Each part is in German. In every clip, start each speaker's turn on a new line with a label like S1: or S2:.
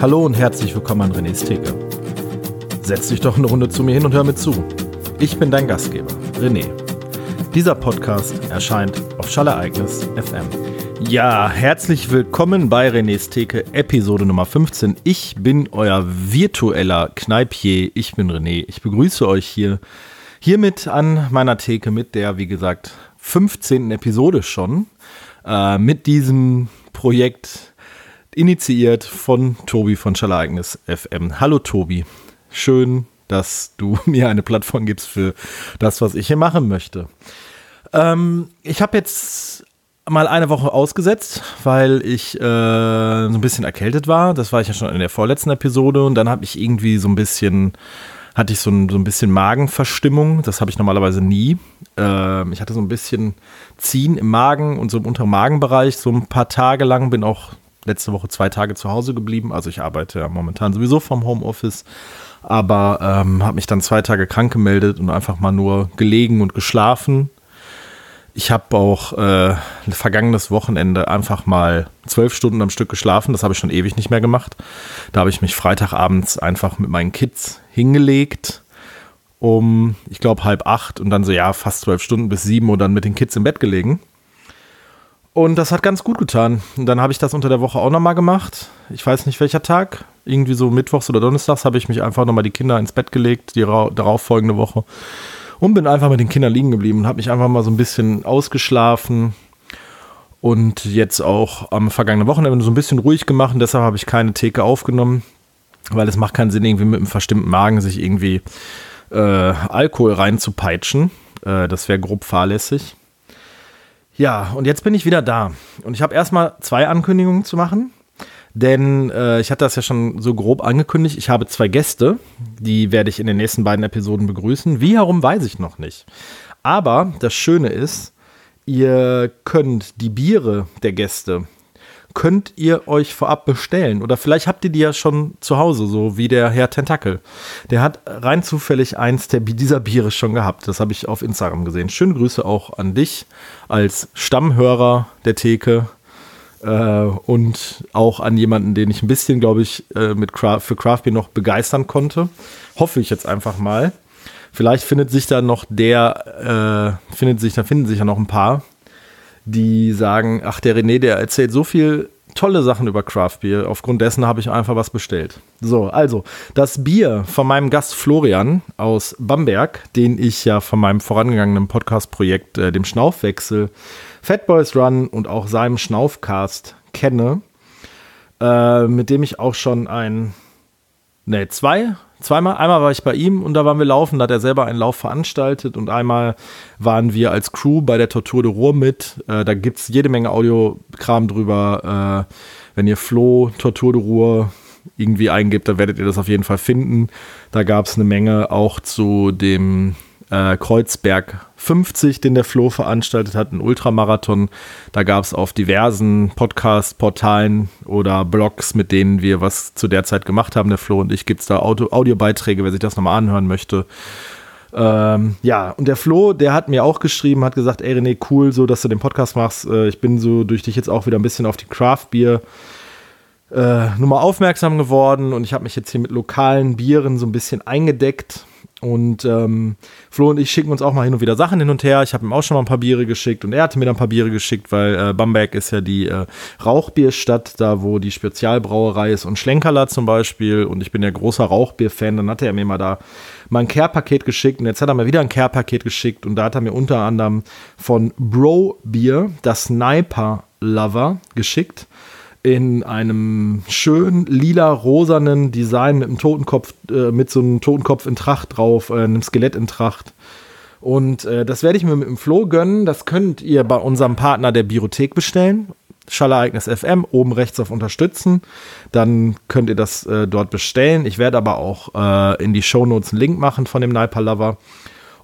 S1: Hallo und herzlich willkommen an René's Theke. Setz dich doch eine Runde zu mir hin und hör mir zu. Ich bin dein Gastgeber, René. Dieser Podcast erscheint auf Schallereignis FM. Ja, herzlich willkommen bei René's Theke, Episode Nummer 15. Ich bin euer virtueller Kneipier. Ich bin René. Ich begrüße euch hier hiermit an meiner Theke mit der, wie gesagt, 15. Episode schon. Äh, mit diesem Projekt initiiert von Tobi von Schallereignis FM. Hallo Tobi, schön, dass du mir eine Plattform gibst für das, was ich hier machen möchte. Ähm, ich habe jetzt mal eine Woche ausgesetzt, weil ich äh, so ein bisschen erkältet war. Das war ich ja schon in der vorletzten Episode und dann habe ich irgendwie so ein bisschen hatte ich so ein, so ein bisschen Magenverstimmung. Das habe ich normalerweise nie. Äh, ich hatte so ein bisschen Ziehen im Magen und so im unteren Magenbereich so ein paar Tage lang. Bin auch letzte Woche zwei Tage zu Hause geblieben. Also ich arbeite ja momentan sowieso vom Homeoffice. Aber ähm, habe mich dann zwei Tage krank gemeldet und einfach mal nur gelegen und geschlafen. Ich habe auch äh, vergangenes Wochenende einfach mal zwölf Stunden am Stück geschlafen. Das habe ich schon ewig nicht mehr gemacht. Da habe ich mich Freitagabends einfach mit meinen Kids hingelegt um, ich glaube, halb acht und dann so, ja, fast zwölf Stunden bis sieben und dann mit den Kids im Bett gelegen. Und das hat ganz gut getan. Und dann habe ich das unter der Woche auch nochmal gemacht. Ich weiß nicht welcher Tag. Irgendwie so mittwochs oder donnerstags habe ich mich einfach nochmal die Kinder ins Bett gelegt, die darauffolgende Woche und bin einfach mit den Kindern liegen geblieben und habe mich einfach mal so ein bisschen ausgeschlafen und jetzt auch am vergangenen Wochenende so ein bisschen ruhig gemacht und deshalb habe ich keine Theke aufgenommen, weil es macht keinen Sinn, irgendwie mit einem verstimmten Magen sich irgendwie äh, Alkohol reinzupeitschen. Äh, das wäre grob fahrlässig. Ja, und jetzt bin ich wieder da. Und ich habe erstmal zwei Ankündigungen zu machen. Denn äh, ich hatte das ja schon so grob angekündigt. Ich habe zwei Gäste, die werde ich in den nächsten beiden Episoden begrüßen. Wie herum weiß ich noch nicht. Aber das Schöne ist, ihr könnt die Biere der Gäste könnt ihr euch vorab bestellen. Oder vielleicht habt ihr die ja schon zu Hause, so wie der Herr Tentakel. Der hat rein zufällig eins der, dieser Biere schon gehabt. Das habe ich auf Instagram gesehen. Schöne Grüße auch an dich als Stammhörer der Theke. Äh, und auch an jemanden, den ich ein bisschen, glaube ich, äh, mit Craft, für Craft Beer noch begeistern konnte. Hoffe ich jetzt einfach mal. Vielleicht findet sich da noch der, äh, findet sich, da finden sich ja noch ein paar, die sagen, ach, der René, der erzählt so viel tolle Sachen über Craft Beer. Aufgrund dessen habe ich einfach was bestellt. So, also das Bier von meinem Gast Florian aus Bamberg, den ich ja von meinem vorangegangenen Podcast-Projekt, äh, dem Schnaufwechsel, Fat Boys Run und auch seinem Schnaufcast kenne, äh, mit dem ich auch schon ein, ne, zwei, zweimal, einmal war ich bei ihm und da waren wir laufen, da hat er selber einen Lauf veranstaltet und einmal waren wir als Crew bei der Tortur de Ruhr mit. Äh, da gibt es jede Menge Audiokram drüber. Äh, wenn ihr Flo Tortur de Ruhr irgendwie eingibt, dann werdet ihr das auf jeden Fall finden. Da gab es eine Menge auch zu dem äh, Kreuzberg 50, den der Flo veranstaltet hat, ein Ultramarathon. Da gab es auf diversen Podcast-Portalen oder Blogs, mit denen wir was zu der Zeit gemacht haben, der Flo und ich, gibt es da Audio Audiobeiträge, wer sich das nochmal anhören möchte. Ähm, ja, und der Flo, der hat mir auch geschrieben, hat gesagt, ey René, cool, so, dass du den Podcast machst. Äh, ich bin so durch dich jetzt auch wieder ein bisschen auf die Craft Beer äh, Nummer aufmerksam geworden und ich habe mich jetzt hier mit lokalen Bieren so ein bisschen eingedeckt und ähm, Flo und ich schicken uns auch mal hin und wieder Sachen hin und her. Ich habe ihm auch schon mal ein paar Biere geschickt und er hatte mir dann ein paar Biere geschickt, weil äh, Bamberg ist ja die äh, Rauchbierstadt, da wo die Spezialbrauerei ist und Schlenkerler zum Beispiel. Und ich bin ja großer Rauchbier-Fan. Dann hat er mir mal da mal ein Care-Paket geschickt und jetzt hat er mir wieder ein Care-Paket geschickt und da hat er mir unter anderem von Bro Bier das Sniper Lover geschickt in einem schön lila-rosanen Design mit einem Totenkopf, äh, mit so einem Totenkopf in Tracht drauf, äh, einem Skelett in Tracht. Und äh, das werde ich mir mit dem Flo gönnen. Das könnt ihr bei unserem Partner der Biothek bestellen. Schallereignis FM, oben rechts auf Unterstützen. Dann könnt ihr das äh, dort bestellen. Ich werde aber auch äh, in die Shownotes einen Link machen von dem Niper Lover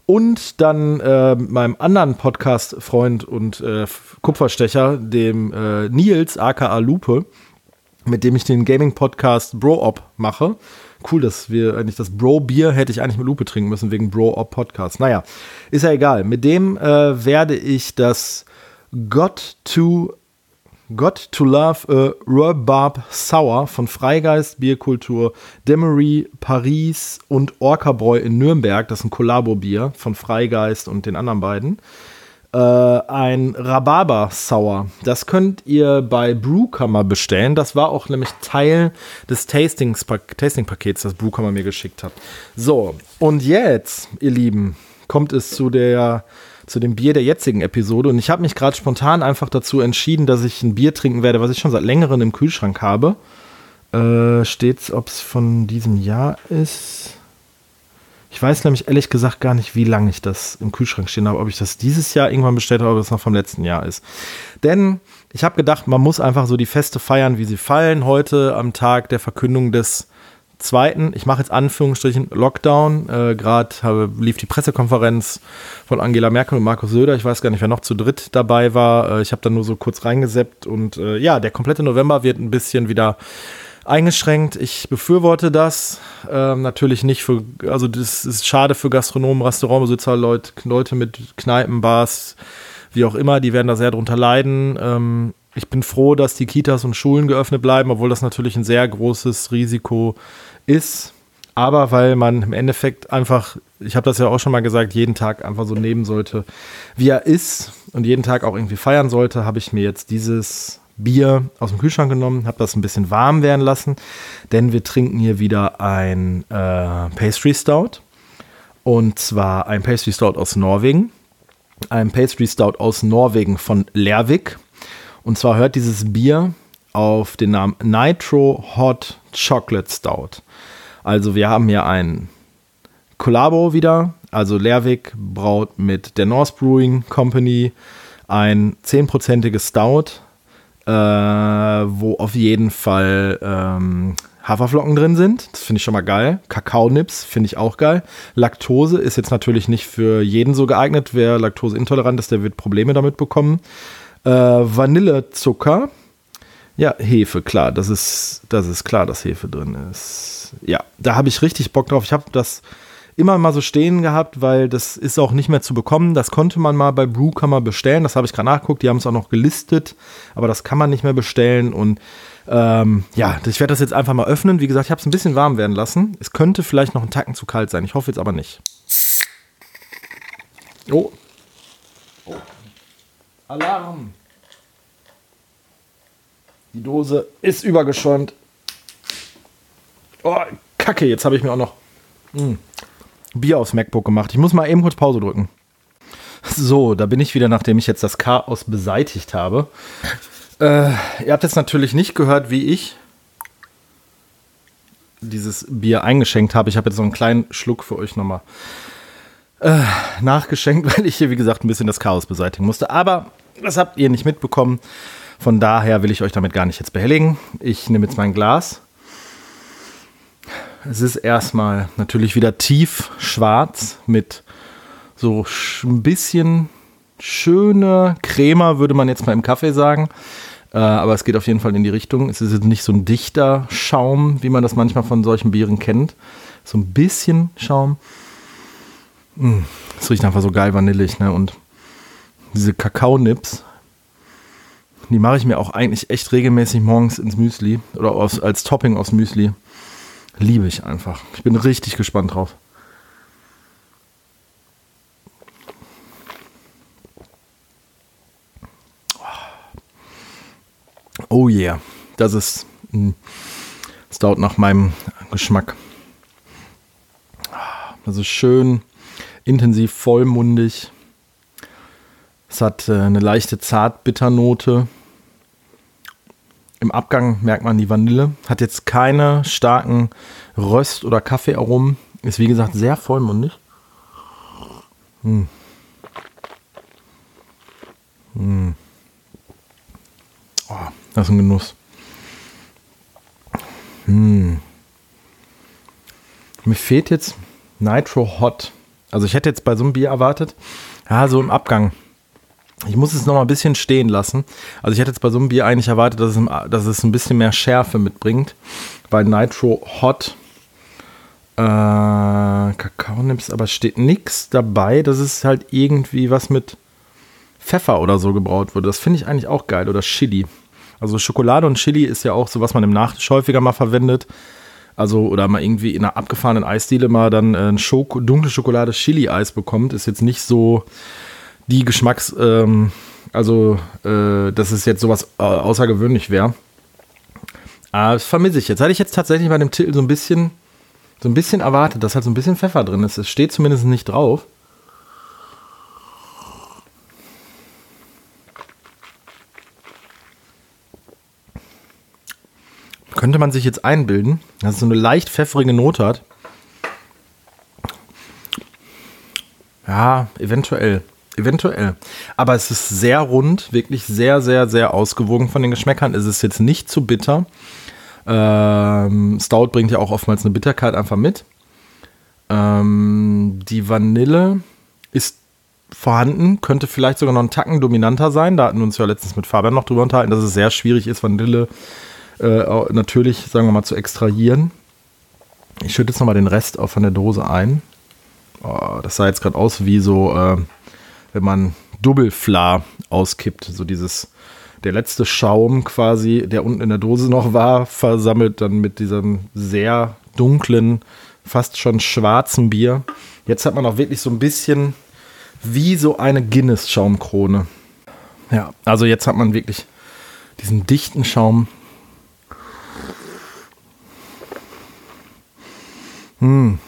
S1: und dann äh, meinem anderen Podcast-Freund und äh, Kupferstecher, dem äh, Nils, aka Lupe, mit dem ich den Gaming-Podcast Bro-Op mache. Cool, dass wir eigentlich das Bro-Bier hätte ich eigentlich mit Lupe trinken müssen, wegen Bro-Op-Podcast. Naja, ist ja egal. Mit dem äh, werde ich das Got to Got to Love a Rhubarb Sour von Freigeist Bierkultur, Demery Paris und Orca-Bräu in Nürnberg. Das ist ein Kollabo-Bier von Freigeist und den anderen beiden. Äh, ein Rhabarber Sour. Das könnt ihr bei Brewkammer bestellen. Das war auch nämlich Teil des Tasting-Pakets, das Brewkammer mir geschickt hat. So, und jetzt, ihr Lieben, kommt es zu der zu dem Bier der jetzigen Episode. Und ich habe mich gerade spontan einfach dazu entschieden, dass ich ein Bier trinken werde, was ich schon seit längerem im Kühlschrank habe. Äh, steht's, ob es von diesem Jahr ist. Ich weiß nämlich ehrlich gesagt gar nicht, wie lange ich das im Kühlschrank stehen habe, ob ich das dieses Jahr irgendwann bestellt habe oder ob es noch vom letzten Jahr ist. Denn ich habe gedacht, man muss einfach so die Feste feiern, wie sie fallen. Heute am Tag der Verkündung des zweiten, ich mache jetzt Anführungsstrichen, Lockdown. Äh, Gerade lief die Pressekonferenz von Angela Merkel und Markus Söder. Ich weiß gar nicht, wer noch zu dritt dabei war. Äh, ich habe da nur so kurz reingeseppt und äh, ja, der komplette November wird ein bisschen wieder eingeschränkt. Ich befürworte das. Ähm, natürlich nicht für, also das ist schade für Gastronomen, Restaurantbesitzer, Leute, Leute mit Kneipen, Bars, wie auch immer, die werden da sehr drunter leiden. Ähm, ich bin froh, dass die Kitas und Schulen geöffnet bleiben, obwohl das natürlich ein sehr großes Risiko ist. Aber weil man im Endeffekt einfach, ich habe das ja auch schon mal gesagt, jeden Tag einfach so nehmen sollte, wie er ist und jeden Tag auch irgendwie feiern sollte, habe ich mir jetzt dieses Bier aus dem Kühlschrank genommen, habe das ein bisschen warm werden lassen, denn wir trinken hier wieder ein äh, Pastry Stout. Und zwar ein Pastry Stout aus Norwegen. Ein Pastry Stout aus Norwegen von Lervik. Und zwar hört dieses Bier auf den Namen Nitro Hot Chocolate Stout. Also wir haben hier ein Kollabo wieder. Also Lerwick braut mit der North Brewing Company ein 10%iges Stout, äh, wo auf jeden Fall ähm, Haferflocken drin sind. Das finde ich schon mal geil. Kakaonips finde ich auch geil. Laktose ist jetzt natürlich nicht für jeden so geeignet. Wer laktoseintolerant ist, der wird Probleme damit bekommen. Äh, Vanillezucker. Ja, Hefe, klar. Das ist, das ist klar, dass Hefe drin ist. Ja, da habe ich richtig Bock drauf. Ich habe das immer mal so stehen gehabt, weil das ist auch nicht mehr zu bekommen. Das konnte man mal bei Brewkammer bestellen. Das habe ich gerade nachgeguckt. Die haben es auch noch gelistet, aber das kann man nicht mehr bestellen. Und ähm, ja, ich werde das jetzt einfach mal öffnen. Wie gesagt, ich habe es ein bisschen warm werden lassen. Es könnte vielleicht noch einen Tacken zu kalt sein. Ich hoffe jetzt aber nicht. Oh. oh. Alarm! Die Dose ist übergeschäumt. Oh, Kacke, jetzt habe ich mir auch noch mh, hm, Bier aufs MacBook gemacht. Ich muss mal eben kurz Pause drücken. So, da bin ich wieder, nachdem ich jetzt das Chaos beseitigt habe. Äh, ihr habt jetzt natürlich nicht gehört, wie ich dieses Bier eingeschenkt habe. Ich habe jetzt so einen kleinen Schluck für euch nochmal äh, nachgeschenkt, weil ich hier, wie gesagt, ein bisschen das Chaos beseitigen musste. Aber das habt ihr nicht mitbekommen. Von daher will ich euch damit gar nicht jetzt behelligen. Ich nehme jetzt mein Glas. Es ist erstmal natürlich wieder tief schwarz mit so ein bisschen schöner Crema, würde man jetzt mal im Kaffee sagen. Äh, aber es geht auf jeden Fall in die Richtung. Es ist nicht so ein dichter Schaum, wie man das manchmal von solchen Bieren kennt. So ein bisschen Schaum. Mm, es riecht einfach so geil vanillig, ne? Und diese Kakaonips, die mache ich mir auch eigentlich echt regelmäßig morgens ins Müsli oder aus, als Topping aufs Müsli. Liebe ich einfach. Ich bin richtig gespannt drauf. Oh yeah, das ist ein Stout nach meinem Geschmack. Das ist schön intensiv vollmundig. Es hat äh, eine leichte Zartbitternote. Im Abgang merkt man die Vanille. Hat jetzt keine starken Röst- oder Kaffeearomen. Ist wie gesagt sehr vollmundig. Hm. Hm. Oh, das ist ein Genuss. Hm. Mir fehlt jetzt Nitro Hot. Also ich hätte jetzt bei so einem Bier erwartet, ja, so im Abgang. Ich muss es noch mal ein bisschen stehen lassen. Also ich hätte jetzt bei so einem Bier eigentlich erwartet, dass es, dass es ein bisschen mehr Schärfe mitbringt. Bei Nitro Hot äh, Kakao nimmst, aber steht nichts dabei. Das ist halt irgendwie was mit Pfeffer oder so gebraut wurde. Das finde ich eigentlich auch geil. Oder Chili. Also Schokolade und Chili ist ja auch so, was man im Nachtisch häufiger mal verwendet. Also, oder mal irgendwie in einer abgefahrenen Eisdiele mal dann äh, dunkle Schokolade Chili-Eis bekommt, ist jetzt nicht so die Geschmacks, ähm, also, äh, dass es jetzt sowas äh, außergewöhnlich wäre. Aber das vermisse ich jetzt. Hatte ich jetzt tatsächlich bei dem Titel so ein bisschen, so ein bisschen erwartet, dass halt so ein bisschen Pfeffer drin ist. Es steht zumindest nicht drauf. könnte man sich jetzt einbilden, dass es so eine leicht pfeffrige Note hat. Ja, eventuell. Eventuell. Aber es ist sehr rund, wirklich sehr, sehr, sehr ausgewogen von den Geschmäckern. Es ist jetzt nicht zu bitter. Ähm, Stout bringt ja auch oftmals eine Bitterkeit einfach mit. Ähm, die Vanille ist vorhanden, könnte vielleicht sogar noch einen Tacken dominanter sein. Da hatten wir uns ja letztens mit Fabian noch drüber unterhalten, dass es sehr schwierig ist, Vanille äh, natürlich, sagen wir mal, zu extrahieren. Ich schütte jetzt nochmal den Rest auch von der Dose ein. Oh, das sah jetzt gerade aus wie so, äh, wenn man Double-Fla auskippt. So dieses, der letzte Schaum quasi, der unten in der Dose noch war, versammelt dann mit diesem sehr dunklen, fast schon schwarzen Bier. Jetzt hat man auch wirklich so ein bisschen wie so eine Guinness-Schaumkrone. Ja, also jetzt hat man wirklich diesen dichten Schaum, Hm.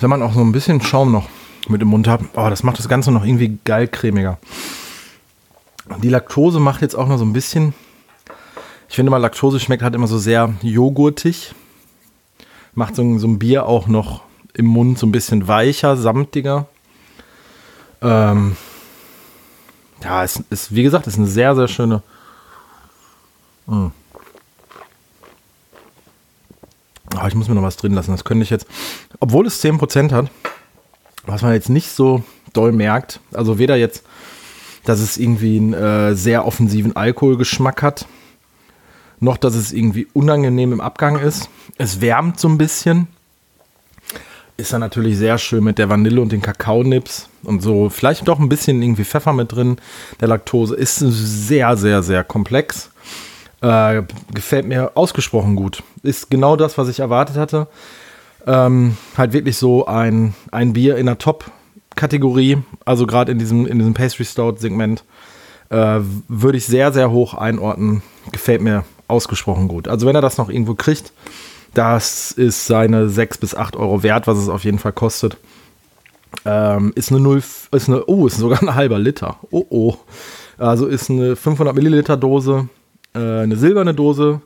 S1: Wenn man auch so ein bisschen Schaum noch mit im Mund hat, oh, das macht das Ganze noch irgendwie geil cremiger. Die Laktose macht jetzt auch noch so ein bisschen, ich finde mal, Laktose schmeckt halt immer so sehr joghurtig. Macht so, so ein Bier auch noch im Mund so ein bisschen weicher, samtiger. Ähm, ja, es ist, wie gesagt, ist eine sehr, sehr schöne. Mh. Hm. Oh, ich muss mir noch was drin lassen. Das könnte ich jetzt, obwohl es 10% hat, was man jetzt nicht so doll merkt, also weder jetzt, dass es irgendwie einen äh, sehr offensiven Alkoholgeschmack hat, noch dass es irgendwie unangenehm im Abgang ist. Es wärmt so ein bisschen. Ist dann natürlich sehr schön mit der Vanille und den Kakaonips und so. Vielleicht doch ein bisschen irgendwie Pfeffer mit drin. Der Laktose ist sehr, sehr, sehr komplex. Äh, gefällt mir ausgesprochen gut. Ist genau das, was ich erwartet hatte. Ähm, halt wirklich so ein, ein Bier in der Top-Kategorie, also gerade in diesem, in diesem Pastry Stout-Segment, äh, würde ich sehr, sehr hoch einordnen. Gefällt mir ausgesprochen gut. Also wenn er das noch irgendwo kriegt, das ist seine 6 bis 8 Euro wert, was es auf jeden Fall kostet. Ähm, ist eine 0, ist eine, oh, ist sogar ein halber Liter. Oh, oh. Also ist eine 500 Milliliter Dose, äh, eine silberne Dose.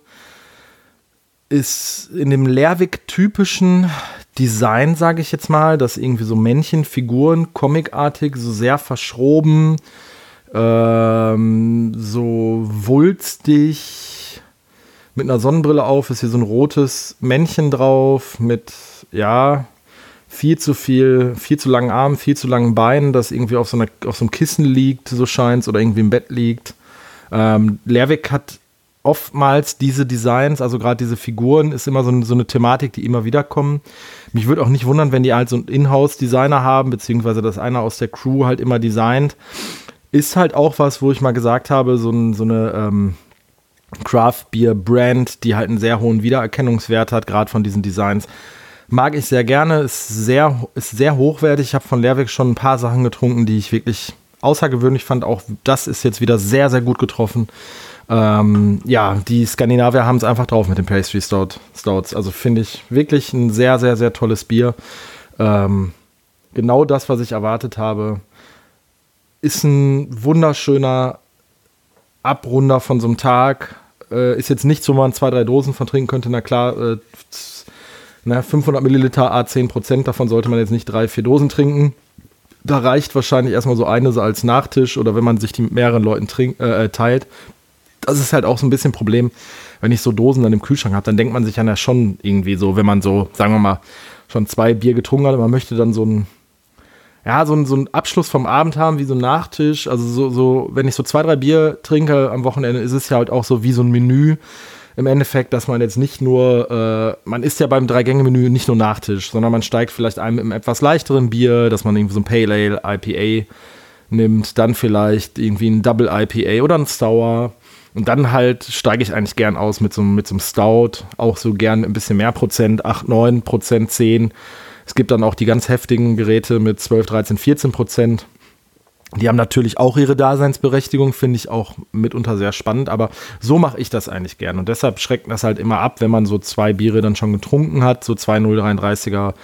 S1: Ist in dem Lerwick-typischen Design, sage ich jetzt mal, dass irgendwie so Männchenfiguren, comicartig, so sehr verschroben, ähm, so wulstig, mit einer Sonnenbrille auf, ist hier so ein rotes Männchen drauf, mit, ja, viel zu viel, viel zu langen Armen, viel zu langen Beinen, das irgendwie auf so, einer, auf so einem Kissen liegt, so scheint oder irgendwie im Bett liegt. Ähm, Lerwick hat oftmals diese Designs, also gerade diese Figuren, ist immer so, so, eine Thematik, die immer wieder kommen. Mich würde auch nicht wundern, wenn die halt so einen Inhouse-Designer haben, beziehungsweise dass einer aus der Crew halt immer designt. Ist halt auch was, wo ich mal gesagt habe, so, ein, so eine ähm, Craft Beer Brand, die halt einen sehr hohen Wiedererkennungswert hat, gerade von diesen Designs. Mag ich sehr gerne, ist sehr, ist sehr hochwertig. Ich habe von Lehrweg schon ein paar Sachen getrunken, die ich wirklich außergewöhnlich fand. Auch das ist jetzt wieder sehr, sehr gut getroffen. Ähm, ja, die Skandinavier haben es einfach drauf mit den Pastry Stout, Stouts. Also finde ich wirklich ein sehr, sehr, sehr tolles Bier. Ähm, genau das, was ich erwartet habe. Ist ein wunderschöner Abrunder von so einem Tag. Äh, ist jetzt nicht so, man zwei, drei Dosen von trinken könnte. Na klar, äh, na, 500 Milliliter A10 Prozent, davon sollte man jetzt nicht drei, vier Dosen trinken da reicht wahrscheinlich erstmal so eine als Nachtisch oder wenn man sich die mit mehreren Leuten trink, äh, teilt. Das ist halt auch so ein bisschen ein Problem, wenn ich so Dosen dann im Kühlschrank habe, dann denkt man sich ja schon irgendwie so, wenn man so, sagen wir mal, schon zwei Bier getrunken hat, man möchte dann so ein, ja, so ein, so ein Abschluss vom Abend haben, wie so ein Nachtisch. Also so, so, wenn ich so zwei, drei Bier trinke am Wochenende, ist es ja halt auch so wie so ein Menü im Endeffekt, dass man jetzt nicht nur, äh, man isst ja beim Drei-Gänge-Menü nicht nur Nachtisch, sondern man steigt vielleicht ein mit einem etwas leichteren Bier, dass man irgendwie so ein Pale Ale, IPA nimmt dann vielleicht irgendwie ein Double IPA oder ein Sour. Und dann halt steige ich eigentlich gern aus mit so, mit so einem Stout, auch so gern ein bisschen mehr Prozent, 8, 9 Prozent, 10. Es gibt dann auch die ganz heftigen Geräte mit 12, 13, 14 Prozent. Die haben natürlich auch ihre Daseinsberechtigung, finde ich auch mitunter sehr spannend, aber so mache ich das eigentlich gern. Und deshalb schreckt das halt immer ab, wenn man so zwei Biere dann schon getrunken hat, so zwei 0,33er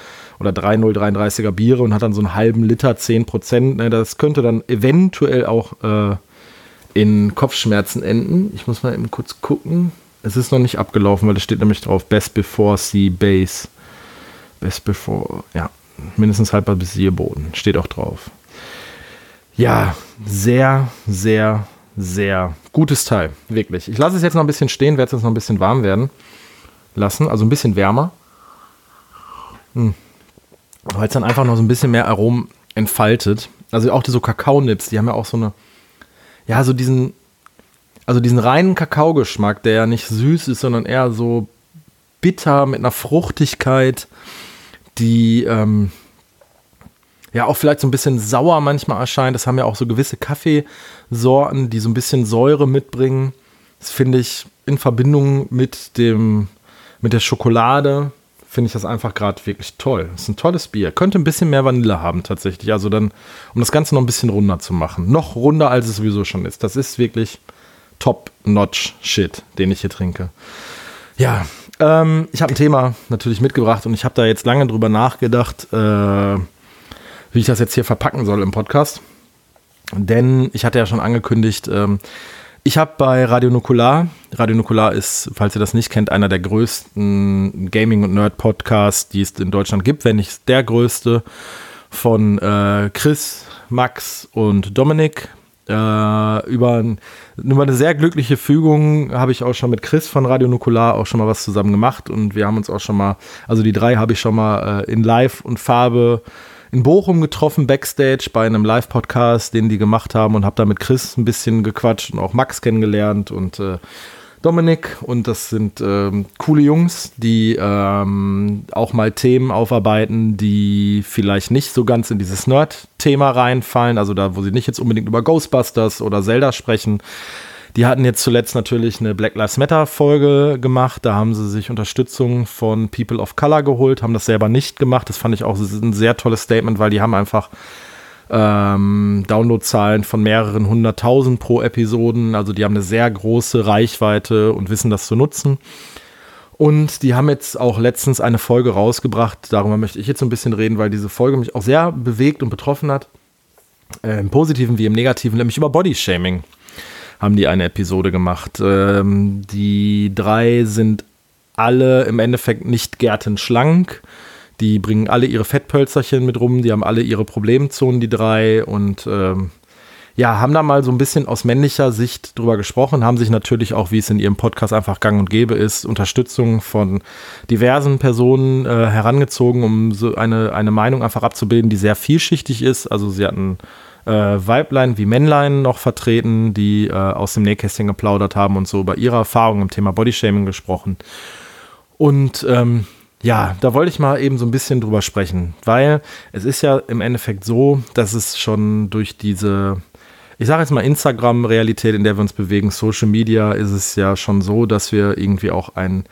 S1: oder drei 0,33er Biere und hat dann so einen halben Liter, 10 Prozent. Ne, das könnte dann eventuell auch äh, in Kopfschmerzen enden. Ich muss mal eben kurz gucken. Es ist noch nicht abgelaufen, weil es steht nämlich drauf, Best Before Sea Base. Best Before, ja, mindestens halber bis Boden. Steht auch drauf. Ja, sehr, sehr, sehr gutes Teil. Wirklich. Ich lasse es jetzt noch ein bisschen stehen, werde es jetzt noch ein bisschen warm werden lassen. Also ein bisschen wärmer. Hm. Weil es dann einfach noch so ein bisschen mehr Aromen entfaltet. Also auch so Kakaonips, die haben ja auch so eine, ja, so diesen, also diesen reinen Kakaogeschmack, der ja nicht süß ist, sondern eher so bitter mit einer Fruchtigkeit, die, ähm, ja auch vielleicht so ein bisschen sauer manchmal erscheint. Das haben ja auch so gewisse Kaffeesorten, die so ein bisschen Säure mitbringen. Das finde ich in Verbindung mit dem mit der Schokolade finde ich das einfach gerade wirklich toll. Ist ein tolles Bier. Könnte ein bisschen mehr Vanille haben tatsächlich. Also dann, um das Ganze noch ein bisschen runder zu machen. Noch runder, als es sowieso schon ist. Das ist wirklich Top-Notch-Shit, den ich hier trinke. Ja, ähm, ich habe ein Thema natürlich mitgebracht und ich habe da jetzt lange drüber nachgedacht, äh, wie ich das jetzt hier verpacken soll im Podcast. Denn ich hatte ja schon angekündigt, ähm, ich habe bei Radio Nukular, Radio Nukular ist, falls ihr das nicht kennt, einer der größten Gaming- und Nerd-Podcasts, die es in Deutschland gibt, wenn nicht der größte, von äh, Chris, Max und Dominik. Äh, über, über eine sehr glückliche Fügung habe ich auch schon mit Chris von Radio Nukular auch schon mal was zusammen gemacht und wir haben uns auch schon mal, also die drei habe ich schon mal äh, in Live und Farbe äh, in Bochum getroffen, backstage bei einem Live-Podcast, den die gemacht haben und habe da mit Chris ein bisschen gequatscht und auch Max kennengelernt und äh, Dominik. Und das sind ähm, coole Jungs, die ähm, auch mal Themen aufarbeiten, die vielleicht nicht so ganz in dieses Nerd-Thema reinfallen. Also da, wo sie nicht jetzt unbedingt über Ghostbusters oder Zelda sprechen, die hatten jetzt zuletzt natürlich eine Black Lives Matter Folge gemacht. Da haben sie sich Unterstützung von People of Color geholt, haben das selber nicht gemacht. Das fand ich auch ein sehr tolles Statement, weil die haben einfach ähm, Downloadzahlen von mehreren hunderttausend pro Episoden. Also die haben eine sehr große Reichweite und wissen das zu nutzen. Und die haben jetzt auch letztens eine Folge rausgebracht. Darüber möchte ich jetzt so ein bisschen reden, weil diese Folge mich auch sehr bewegt und betroffen hat. Äh, Im Positiven wie im Negativen, nämlich über Bodyshaming haben die eine Episode gemacht. Ähm, die drei sind alle im Endeffekt nicht gärtenschlank. Die bringen alle ihre Fettpölzerchen mit rum, die haben alle ihre Problemzonen, die drei. Und ähm, ja, haben da mal so ein bisschen aus männlicher Sicht drüber gesprochen, haben sich natürlich auch, wie es in ihrem Podcast einfach gang und gäbe ist, Unterstützung von diversen Personen äh, herangezogen, um so eine, eine Meinung einfach abzubilden, die sehr vielschichtig ist. Also sie hatten äh, Weiblein wie Männlein noch vertreten, die äh, aus dem Nähkästchen geplaudert haben und so über ihre Erfahrungen im Thema Bodyshaming gesprochen. Und ähm, ja, da wollte ich mal eben so ein bisschen drüber sprechen, weil es ist ja im Endeffekt so, dass es schon durch diese, ich sage jetzt mal Instagram-Realität, in der wir uns bewegen, Social Media, ist es ja schon so, dass wir irgendwie auch ein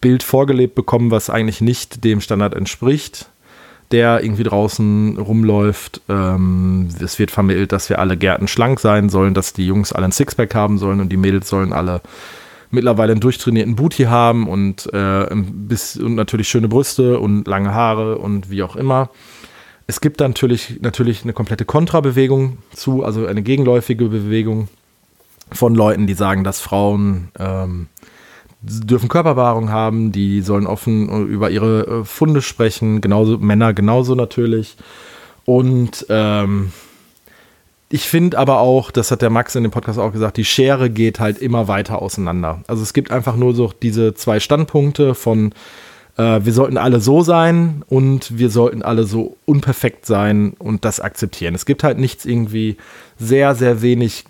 S1: Bild vorgelebt bekommen, was eigentlich nicht dem Standard entspricht der irgendwie draußen rumläuft. Ähm, es wird vermittelt, dass wir alle Gärten schlank sein sollen, dass die Jungs alle ein Sixpack haben sollen und die Mädels sollen alle mittlerweile einen durchtrainierten Booty haben und, äh, bis, und natürlich schöne Brüste und lange Haare und wie auch immer. Es gibt dann natürlich, natürlich eine komplette Kontrabewegung zu, also eine gegenläufige Bewegung von Leuten, die sagen, dass Frauen ähm, dürfen Körperbehaarung haben, die sollen offen äh, über ihre äh, Funde sprechen, genauso Männer genauso natürlich. Und ähm, ich finde aber auch, das hat der Max in dem Podcast auch gesagt, die Schere geht halt immer weiter auseinander. Also es gibt einfach nur so diese zwei Standpunkte von äh, wir sollten alle so sein und wir sollten alle so unperfekt sein und das akzeptieren. Es gibt halt nichts irgendwie sehr, sehr wenig,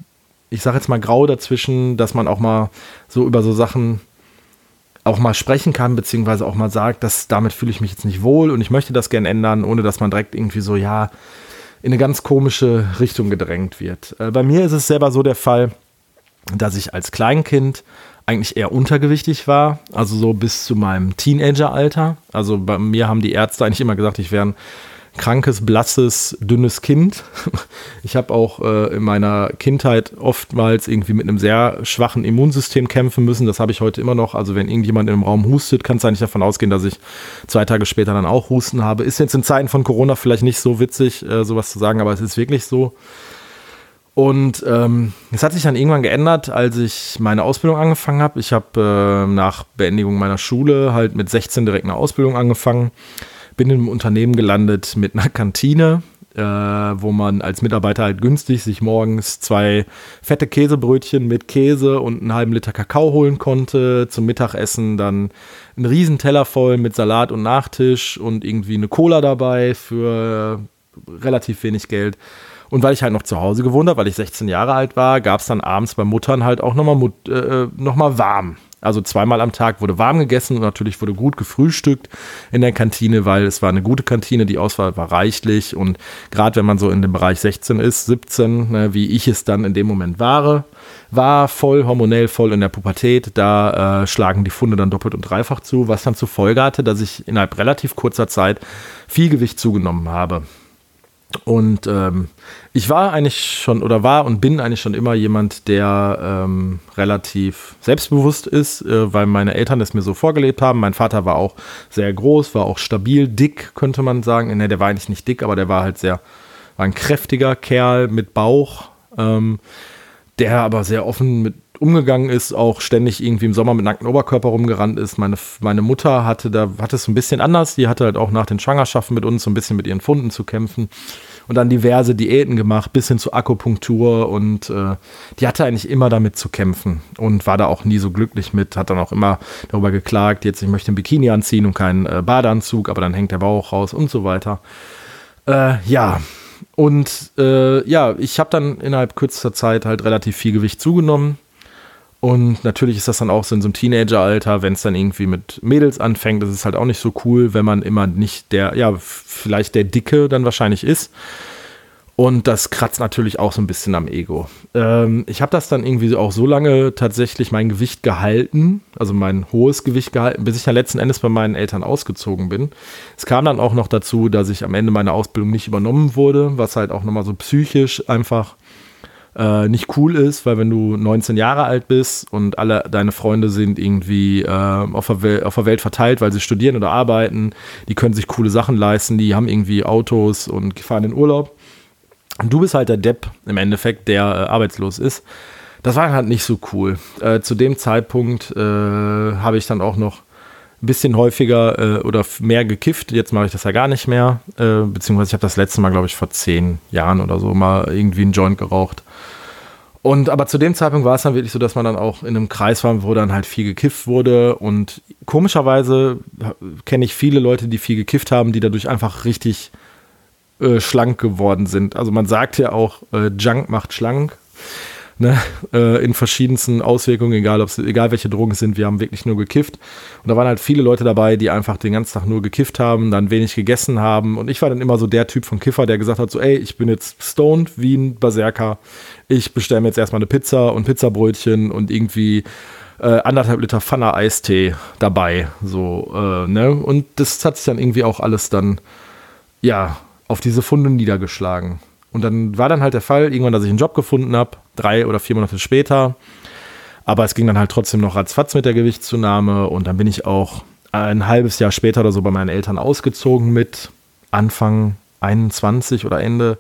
S1: ich sage jetzt mal grau dazwischen, dass man auch mal so über so Sachen auch mal sprechen kann, beziehungsweise auch mal sagt, dass damit fühle ich mich jetzt nicht wohl und ich möchte das gerne ändern, ohne dass man direkt irgendwie so, ja, in eine ganz komische Richtung gedrängt wird. Äh, bei mir ist es selber so der Fall, dass ich als Kleinkind eigentlich eher untergewichtig war, also so bis zu meinem Teenageralter. Also bei mir haben die Ärzte eigentlich immer gesagt, ich wäre ein krankes, blasses, dünnes Kind. Ich habe auch äh, in meiner Kindheit oftmals irgendwie mit einem sehr schwachen Immunsystem kämpfen müssen. Das habe ich heute immer noch. Also wenn irgendjemand im Raum hustet, kann es eigentlich davon ausgehen, dass ich zwei Tage später dann auch Husten habe. Ist jetzt in Zeiten von Corona vielleicht nicht so witzig, äh, sowas zu sagen, aber es ist wirklich so. Und ähm, es hat sich dann irgendwann geändert, als ich meine Ausbildung angefangen habe. Ich habe äh, nach Beendigung meiner Schule halt mit 16 direkt eine Ausbildung angefangen bin in einem Unternehmen gelandet mit einer Kantine, äh, wo man als Mitarbeiter halt günstig sich morgens zwei fette Käsebrötchen mit Käse und einen halben Liter Kakao holen konnte. Zum Mittagessen dann einen riesen Teller voll mit Salat und Nachtisch und irgendwie eine Cola dabei für relativ wenig Geld. Und weil ich halt noch zu Hause gewohnt habe, weil ich 16 Jahre alt war, gab es dann abends bei Muttern halt auch nochmal äh, äh noch warm. Also zweimal am Tag wurde warm gegessen und natürlich wurde gut gefrühstückt in der Kantine, weil es war eine gute Kantine, die Auswahl war reichlich und gerade wenn man so in dem Bereich 16 ist, 17, ne, wie ich es dann in dem Moment war, war voll hormonell, voll in der Pubertät, da äh, schlagen die Funde dann doppelt und dreifach zu, was dann zur Folge hatte, dass ich innerhalb relativ kurzer Zeit viel Gewicht zugenommen habe. Und ähm, ich war eigentlich schon oder war und bin eigentlich schon immer jemand, der ähm, relativ selbstbewusst ist, äh, weil meine Eltern es mir so vorgelebt haben. Mein Vater war auch sehr groß, war auch stabil, dick, könnte man sagen. Ne, der war eigentlich nicht dick, aber der war halt sehr, war ein kräftiger Kerl mit Bauch, ähm, der aber sehr offen mit umgegangen ist, auch ständig irgendwie im Sommer mit nacktem Oberkörper rumgerannt ist. Meine, meine Mutter hatte da, hatte es ein bisschen anders. Die hatte halt auch nach den Schwangerschaften mit uns so ein bisschen mit ihren Funden zu kämpfen und dann diverse Diäten gemacht, bis hin zu Akupunktur und äh, die hatte eigentlich immer damit zu kämpfen und war da auch nie so glücklich mit, hat dann auch immer darüber geklagt, jetzt ich möchte ein Bikini anziehen und keinen äh, Badeanzug, aber dann hängt der Bauch raus und so weiter. Äh, ja, und äh, ja, ich habe dann innerhalb kürzester Zeit halt relativ viel Gewicht zugenommen und natürlich ist das dann auch so in so einem Teenageralter, wenn es dann irgendwie mit Mädels anfängt, das ist halt auch nicht so cool, wenn man immer nicht der, ja, vielleicht der Dicke dann wahrscheinlich ist. Und das kratzt natürlich auch so ein bisschen am Ego. Ähm, ich habe das dann irgendwie auch so lange tatsächlich mein Gewicht gehalten, also mein hohes Gewicht gehalten, bis ich ja letzten Endes bei meinen Eltern ausgezogen bin. Es kam dann auch noch dazu, dass ich am Ende meiner Ausbildung nicht übernommen wurde, was halt auch nochmal so psychisch einfach äh, nicht cool ist, weil wenn du 19 Jahre alt bist und alle deine Freunde sind irgendwie äh, auf, der Welt, auf der Welt verteilt, weil sie studieren oder arbeiten, die können sich coole Sachen leisten, die haben irgendwie Autos und fahren in Urlaub. Und du bist halt der Depp im Endeffekt, der äh, arbeitslos ist. Das war halt nicht so cool. Äh, zu dem Zeitpunkt äh, habe ich dann auch noch ein bisschen häufiger äh, oder mehr gekifft. Jetzt mache ich das ja gar nicht mehr. Äh, beziehungsweise ich habe das letzte Mal, glaube ich, vor zehn Jahren oder so mal irgendwie einen Joint geraucht. Und aber zu dem Zeitpunkt war es dann wirklich so, dass man dann auch in einem Kreis war, wo dann halt viel gekifft wurde. Und komischerweise kenne ich viele Leute, die viel gekifft haben, die dadurch einfach richtig äh, schlank geworden sind. Also man sagt ja auch, äh, Junk macht schlank ne, äh, in verschiedensten Auswirkungen, egal, egal welche Drogen es sind, wir haben wirklich nur gekifft. Und da waren halt viele Leute dabei, die einfach den ganzen Tag nur gekifft haben, dann wenig gegessen haben. Und ich war dann immer so der Typ von Kiffer, der gesagt hat: so, ey, ich bin jetzt stoned wie ein Berserker. Ich bestelle mir jetzt erstmal eine Pizza und Pizzabrötchen und irgendwie äh, anderthalb Liter Pfanne Eistee dabei. So, äh, ne? Und das hat sich dann irgendwie auch alles dann, ja, auf diese Funde niedergeschlagen. Und dann war dann halt der Fall, irgendwann, dass ich einen Job gefunden habe, drei oder vier Monate später. Aber es ging dann halt trotzdem noch ratzfatz mit der Gewichtszunahme. Und dann bin ich auch ein halbes Jahr später oder so bei meinen Eltern ausgezogen mit Anfang 21 oder Ende.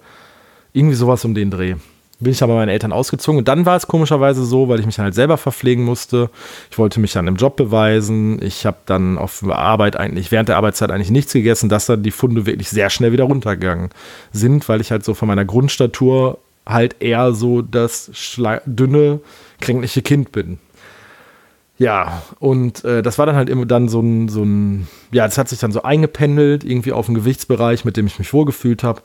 S1: Irgendwie sowas um den Dreh bin ich bei meinen Eltern ausgezogen. Und dann war es komischerweise so, weil ich mich dann halt selber verpflegen musste. Ich wollte mich dann im Job beweisen. Ich habe dann auf Arbeit eigentlich, während der Arbeitszeit eigentlich nichts gegessen, dass dann die Funde wirklich sehr schnell wieder runtergegangen sind, weil ich halt so von meiner Grundstatur halt eher so das dünne, kränkliche Kind bin. Ja, und äh, das war dann halt immer dann so ein, so ein, ja, das hat sich dann so eingependelt, irgendwie auf einen Gewichtsbereich, mit dem ich mich wohlgefühlt habe.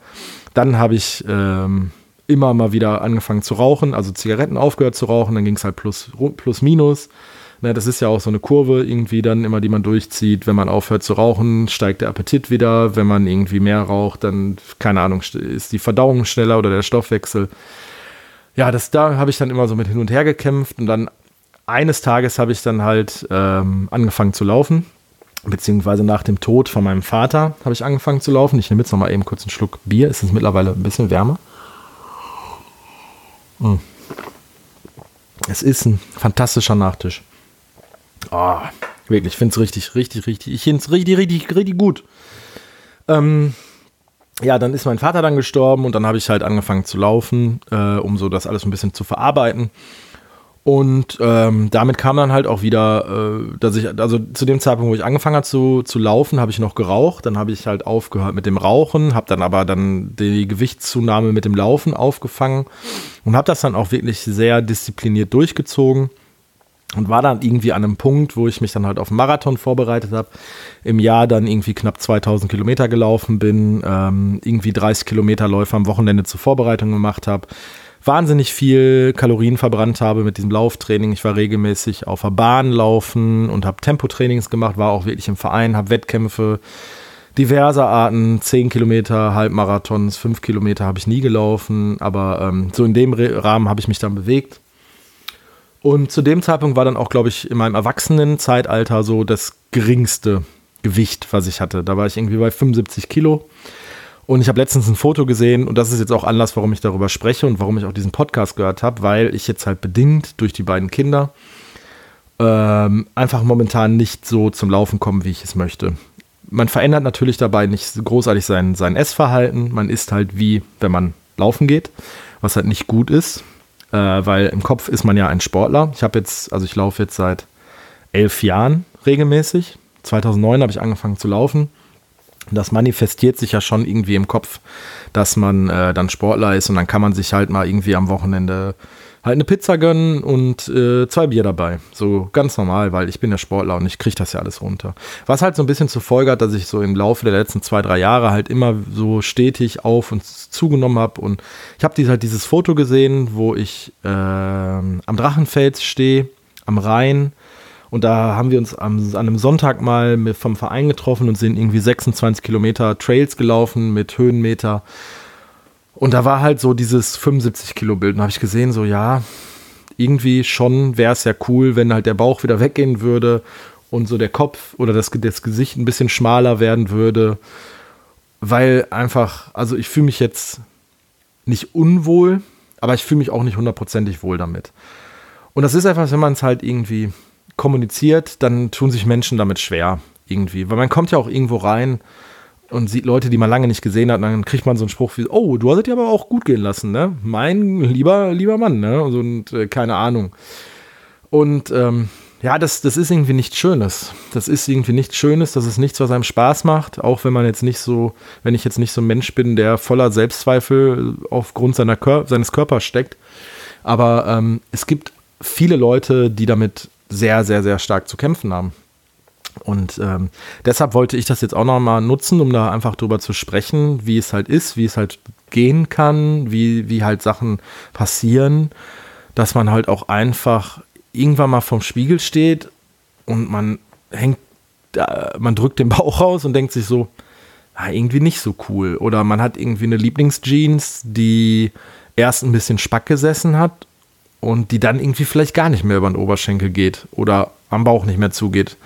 S1: Dann habe ich ähm, immer mal wieder angefangen zu rauchen, also Zigaretten aufgehört zu rauchen, dann ging es halt plus, plus minus. Ne, das ist ja auch so eine Kurve irgendwie dann immer, die man durchzieht. Wenn man aufhört zu rauchen, steigt der Appetit wieder. Wenn man irgendwie mehr raucht, dann, keine Ahnung, ist die Verdauung schneller oder der Stoffwechsel. Ja, das, da habe ich dann immer so mit hin und her gekämpft und dann eines Tages habe ich dann halt ähm, angefangen zu laufen. Beziehungsweise nach dem Tod von meinem Vater habe ich angefangen zu laufen. Ich nehme jetzt noch mal eben kurz einen Schluck Bier. Es ist mittlerweile ein bisschen wärmer. Es ist ein fantastischer Nachtisch. Oh, wirklich, ich finde es richtig, richtig, richtig, ich finde es richtig, richtig, richtig gut. Ähm, ja, dann ist mein Vater dann gestorben und dann habe ich halt angefangen zu laufen, äh, um so das alles ein bisschen zu verarbeiten. Und ähm, damit kam dann halt auch wieder, äh, dass ich, also zu dem Zeitpunkt, wo ich angefangen habe zu, zu laufen, habe ich noch geraucht. Dann habe ich halt aufgehört mit dem Rauchen, habe dann aber dann die Gewichtszunahme mit dem Laufen aufgefangen und habe das dann auch wirklich sehr diszipliniert durchgezogen und war dann irgendwie an einem Punkt, wo ich mich dann halt auf einen Marathon vorbereitet habe, im Jahr dann irgendwie knapp 2000 Kilometer gelaufen bin, ähm, irgendwie 30 Kilometer Läufe am Wochenende zur Vorbereitung gemacht habe, wahnsinnig viel Kalorien verbrannt habe mit diesem Lauftraining. Ich war regelmäßig auf der Bahn laufen und habe Tempotrainings gemacht, war auch wirklich im Verein, habe Wettkämpfe diverser Arten, 10 Kilometer, Halbmarathons, 5 Kilometer habe ich nie gelaufen, aber ähm, so in dem Rahmen habe ich mich dann bewegt und zu dem Zeitpunkt war dann auch, glaube ich, in meinem Erwachsenenzeitalter so das geringste Gewicht, was ich hatte. Da war ich irgendwie bei 75 Kilo. Und ich habe letztens ein Foto gesehen und das ist jetzt auch Anlass, warum ich darüber spreche und warum ich auch diesen Podcast gehört habe, weil ich jetzt halt bedingt durch die beiden Kinder ähm, einfach momentan nicht so zum Laufen komme, wie ich es möchte. Man verändert natürlich dabei nicht großartig sein, sein Essverhalten. Man isst halt wie, wenn man laufen geht, was halt nicht gut ist äh, weil im Kopf ist man ja ein Sportler. Ich habe jetzt, also ich laufe jetzt seit elf Jahren regelmäßig. 2009 habe ich angefangen zu laufen. Das manifestiert sich ja schon irgendwie im Kopf, dass man äh, dann Sportler ist und dann kann man sich halt mal irgendwie am Wochenende halt eine Pizza gönnen und äh, zwei Bier dabei. So ganz normal, weil ich bin ja Sportler und ich kriege das ja alles runter. Was halt so ein bisschen zur Folge hat, dass ich so im Laufe der letzten zwei, drei Jahre halt immer so stetig auf und zugenommen habe. Und ich habe halt dieses Foto gesehen, wo ich äh, am Drachenfels stehe, am Rhein. Und da haben wir uns am, an einem Sonntag mal vom Verein getroffen und sind irgendwie 26 Kilometer Trails gelaufen mit Höhenmeter. Und da war halt so dieses 75 Kilo Bild. Und habe ich gesehen, so ja, irgendwie schon wäre es ja cool, wenn halt der Bauch wieder weggehen würde und so der Kopf oder das, das Gesicht ein bisschen schmaler werden würde. Weil einfach, also ich fühle mich jetzt nicht unwohl, aber ich fühle mich auch nicht hundertprozentig wohl damit. Und das ist einfach, wenn man es halt irgendwie kommuniziert, dann tun sich Menschen damit schwer irgendwie. Weil man kommt ja auch irgendwo rein und sieht Leute, die man lange nicht gesehen hat, und dann kriegt man so einen Spruch wie, oh, du hast es dir aber auch gut gehen lassen, ne? Mein lieber, lieber Mann, ne? Und, äh, keine Ahnung. Und ähm, ja, das, das ist irgendwie nichts Schönes. Das ist irgendwie nichts Schönes, das ist nichts, was einem Spaß macht, auch wenn man jetzt nicht so, wenn ich jetzt nicht so ein Mensch bin, der voller Selbstzweifel aufgrund seiner Kör seines Körpers steckt. Aber ähm, es gibt viele Leute, die damit sehr, sehr, sehr stark zu kämpfen haben. Und ähm, deshalb wollte ich das jetzt auch nochmal nutzen, um da einfach drüber zu sprechen, wie es halt ist, wie es halt gehen kann, wie, wie halt Sachen passieren, dass man halt auch einfach irgendwann mal vorm Spiegel steht und man hängt, äh, man drückt den Bauch raus und denkt sich so, ah, irgendwie nicht so cool. Oder man hat irgendwie eine Lieblingsjeans, die erst ein bisschen Spack gesessen hat und die dann irgendwie vielleicht gar nicht mehr über den Oberschenkel geht oder am Bauch nicht mehr zugeht.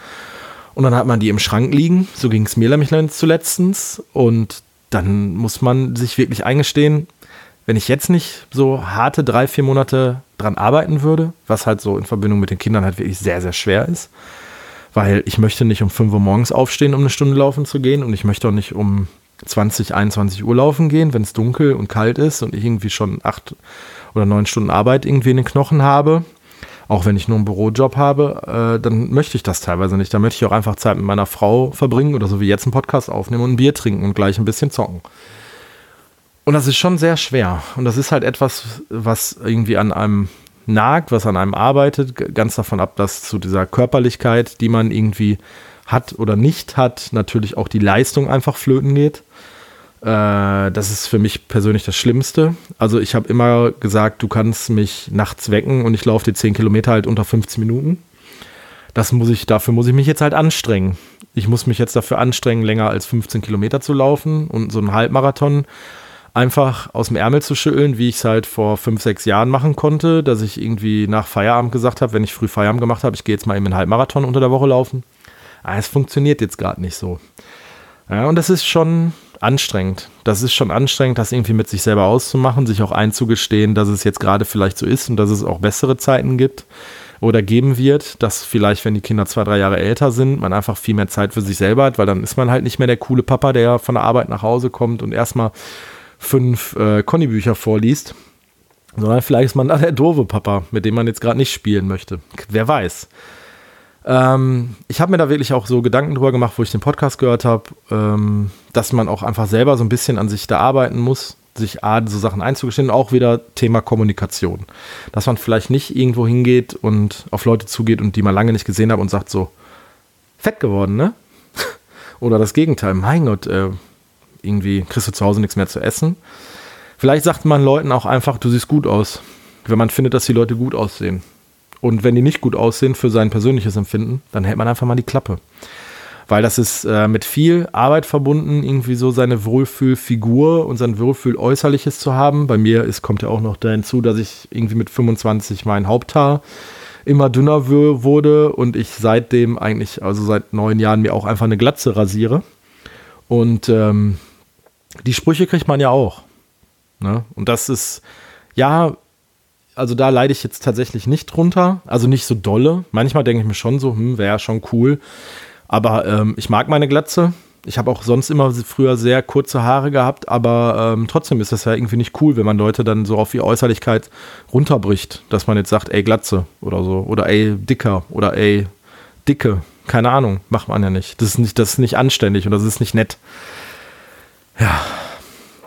S1: Und dann hat man die im Schrank liegen. So ging es mir nämlich zuletztens. Und dann muss man sich wirklich eingestehen, wenn ich jetzt nicht so harte drei, vier Monate dran arbeiten würde, was halt so in Verbindung mit den Kindern halt wirklich sehr, sehr schwer ist, weil ich möchte nicht um 5 Uhr morgens aufstehen, um eine Stunde laufen zu gehen und ich möchte auch nicht um 20, 21 Uhr laufen gehen, wenn es dunkel und kalt ist und ich irgendwie schon acht oder neun Stunden Arbeit irgendwie in den Knochen habe auch wenn ich nur einen Bürojob habe, äh, dann möchte ich das teilweise nicht. Da möchte ich auch einfach Zeit mit meiner Frau verbringen oder so wie jetzt einen Podcast aufnehmen und ein Bier trinken und gleich ein bisschen zocken. Und das ist schon sehr schwer. Und das ist halt etwas, was irgendwie an einem nagt, was an einem arbeitet, ganz davon ab, dass zu dieser Körperlichkeit, die man irgendwie hat oder nicht hat, natürlich auch die Leistung einfach flöten geht. Äh, das ist für mich persönlich das Schlimmste. Also ich habe immer gesagt, du kannst mich nachts wecken und ich laufe die 10 Kilometer halt unter 15 Minuten. das muss ich, dafür muss ich mich jetzt halt anstrengen. Ich muss mich jetzt dafür anstrengen, länger als 15 Kilometer zu laufen und so einen Halbmarathon einfach aus dem Ärmel zu schütteln, wie ich es halt vor fünf, sechs Jahren machen konnte, dass ich irgendwie nach Feierabend gesagt habe, wenn ich früh Feierabend gemacht habe, ich gehe jetzt mal eben einen Halbmarathon unter der Woche laufen. Ah, es funktioniert jetzt gerade nicht so. Ja, und das ist schon anstrengend. Das ist schon anstrengend, das irgendwie mit sich selber auszumachen, sich auch einzugestehen, dass es jetzt gerade vielleicht so ist und dass es auch bessere Zeiten gibt oder geben wird, dass vielleicht, wenn die Kinder zwei, drei Jahre älter sind, man einfach viel mehr Zeit für sich selber hat, weil dann ist man halt nicht mehr der coole Papa, der von der Arbeit nach Hause kommt und erstmal fünf äh, Conny-Bücher vorliest, sondern vielleicht ist man da der doofe Papa, mit dem man jetzt gerade nicht spielen möchte. Wer weiß. Ähm, ich habe mir da wirklich auch so Gedanken drüber gemacht, wo ich den Podcast gehört habe, ähm, dass man auch einfach selber so ein bisschen an sich da arbeiten muss, sich A, so Sachen einzugestehen, auch wieder Thema Kommunikation. Dass man vielleicht nicht irgendwo hingeht und auf Leute zugeht und die man lange nicht gesehen hat und sagt so, fett geworden, ne? Oder das Gegenteil, mein Gott, äh, irgendwie kriegst du zu Hause nichts mehr zu essen. Vielleicht sagt man Leuten auch einfach, du siehst gut aus, wenn man findet, dass die Leute gut aussehen. Und wenn die nicht gut aussehen für sein persönliches Empfinden, dann hält man einfach mal die Klappe. Weil das ist äh, mit viel Arbeit verbunden, irgendwie so seine Wohlfühlfigur und sein Wohlfühläußerliches zu haben. Bei mir ist, kommt ja auch noch hinzu, dass ich irgendwie mit 25 mein Haupthaar immer dünner wurde und ich seitdem eigentlich, also seit neun Jahren, mir auch einfach eine Glatze rasiere. Und ähm, die Sprüche kriegt man ja auch. Ne? Und das ist, ja, also da leide ich jetzt tatsächlich nicht drunter. Also nicht so dolle. Manchmal denke ich mir schon so, hm, wäre schon cool. Aber ähm, ich mag meine Glatze. Ich habe auch sonst immer früher sehr kurze Haare gehabt, aber ähm, trotzdem ist das ja irgendwie nicht cool, wenn man Leute dann so auf die Äußerlichkeit runterbricht, dass man jetzt sagt, ey, Glatze oder so, oder ey, dicker oder ey, dicke. Keine Ahnung, macht man ja nicht. Das ist nicht, das ist nicht anständig und das ist nicht nett. Ja,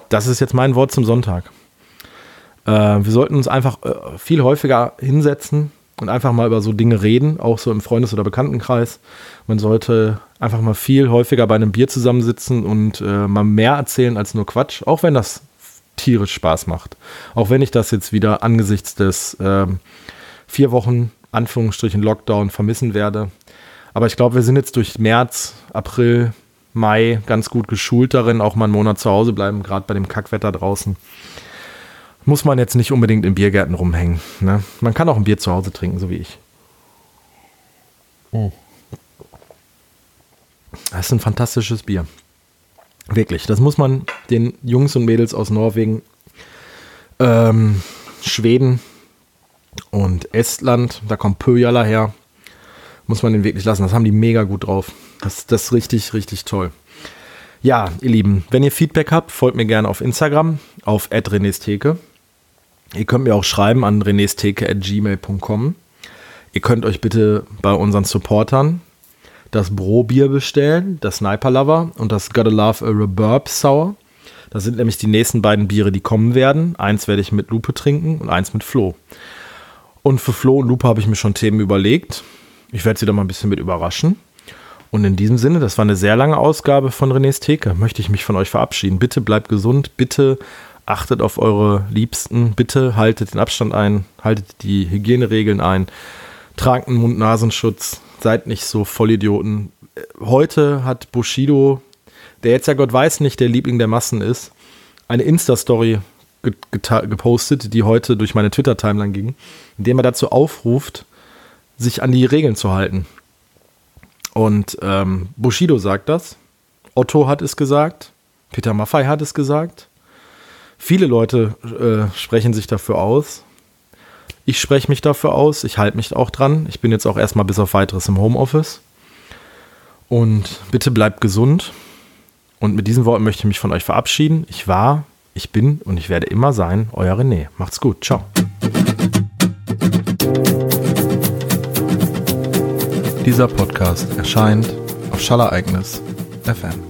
S1: das ist jetzt mein Wort zum Sonntag. Äh, wir sollten uns einfach äh, viel häufiger hinsetzen und einfach mal über so Dinge reden, auch so im Freundes- oder Bekanntenkreis. Man sollte einfach mal viel häufiger bei einem Bier zusammensitzen und äh, mal mehr erzählen als nur Quatsch, auch wenn das tierisch Spaß macht. Auch wenn ich das jetzt wieder angesichts des äh, vier Wochen Anführungsstrichen Lockdown vermissen werde. Aber ich glaube, wir sind jetzt durch März, April, Mai ganz gut geschult darin, auch mal einen Monat zu Hause bleiben, gerade bei dem Kackwetter draußen. Muss man jetzt nicht unbedingt in Biergärten rumhängen. Ne? Man kann auch ein Bier zu Hause trinken, so wie ich. Oh. Das ist ein fantastisches Bier. Wirklich, das muss man den Jungs und Mädels aus Norwegen, ähm, Schweden und Estland, da kommt Pöjala her, muss man den wirklich lassen. Das haben die mega gut drauf. Das, das ist richtig, richtig toll. Ja, ihr Lieben, wenn ihr Feedback habt, folgt mir gerne auf Instagram, auf Theke. Ihr könnt mir auch schreiben an renesteke.gmail.com. Ihr könnt euch bitte bei unseren Supportern das Bro-Bier bestellen, das Sniper Lover und das Gotta Love a Reverb Sour. Das sind nämlich die nächsten beiden Biere, die kommen werden. Eins werde ich mit Lupe trinken und eins mit Flo. Und für Flo und Lupe habe ich mir schon Themen überlegt. Ich werde sie da mal ein bisschen mit überraschen. Und in diesem Sinne, das war eine sehr lange Ausgabe von René's Theke. Möchte ich mich von euch verabschieden. Bitte bleibt gesund, bitte achtet auf eure Liebsten, bitte haltet den Abstand ein, haltet die Hygieneregeln ein, tragt einen Mund-Nasenschutz, seid nicht so Vollidioten. Heute hat Bushido, der jetzt ja Gott weiß nicht der Liebling der Massen ist, eine Insta-Story gepostet, die heute durch meine Twitter-Timeline ging, in dem er dazu aufruft, sich an die Regeln zu halten. Und ähm, Bushido sagt das, Otto hat es gesagt, Peter Maffei hat es gesagt, viele Leute äh, sprechen sich dafür aus. Ich spreche mich dafür aus, ich halte mich auch dran. Ich bin jetzt auch erstmal bis auf weiteres im Homeoffice. Und bitte bleibt gesund. Und mit diesen Worten möchte ich mich von euch verabschieden. Ich war, ich bin und ich werde immer sein, euer René. Macht's gut. Ciao.
S2: Dieser Podcast erscheint auf Schallereignis FM.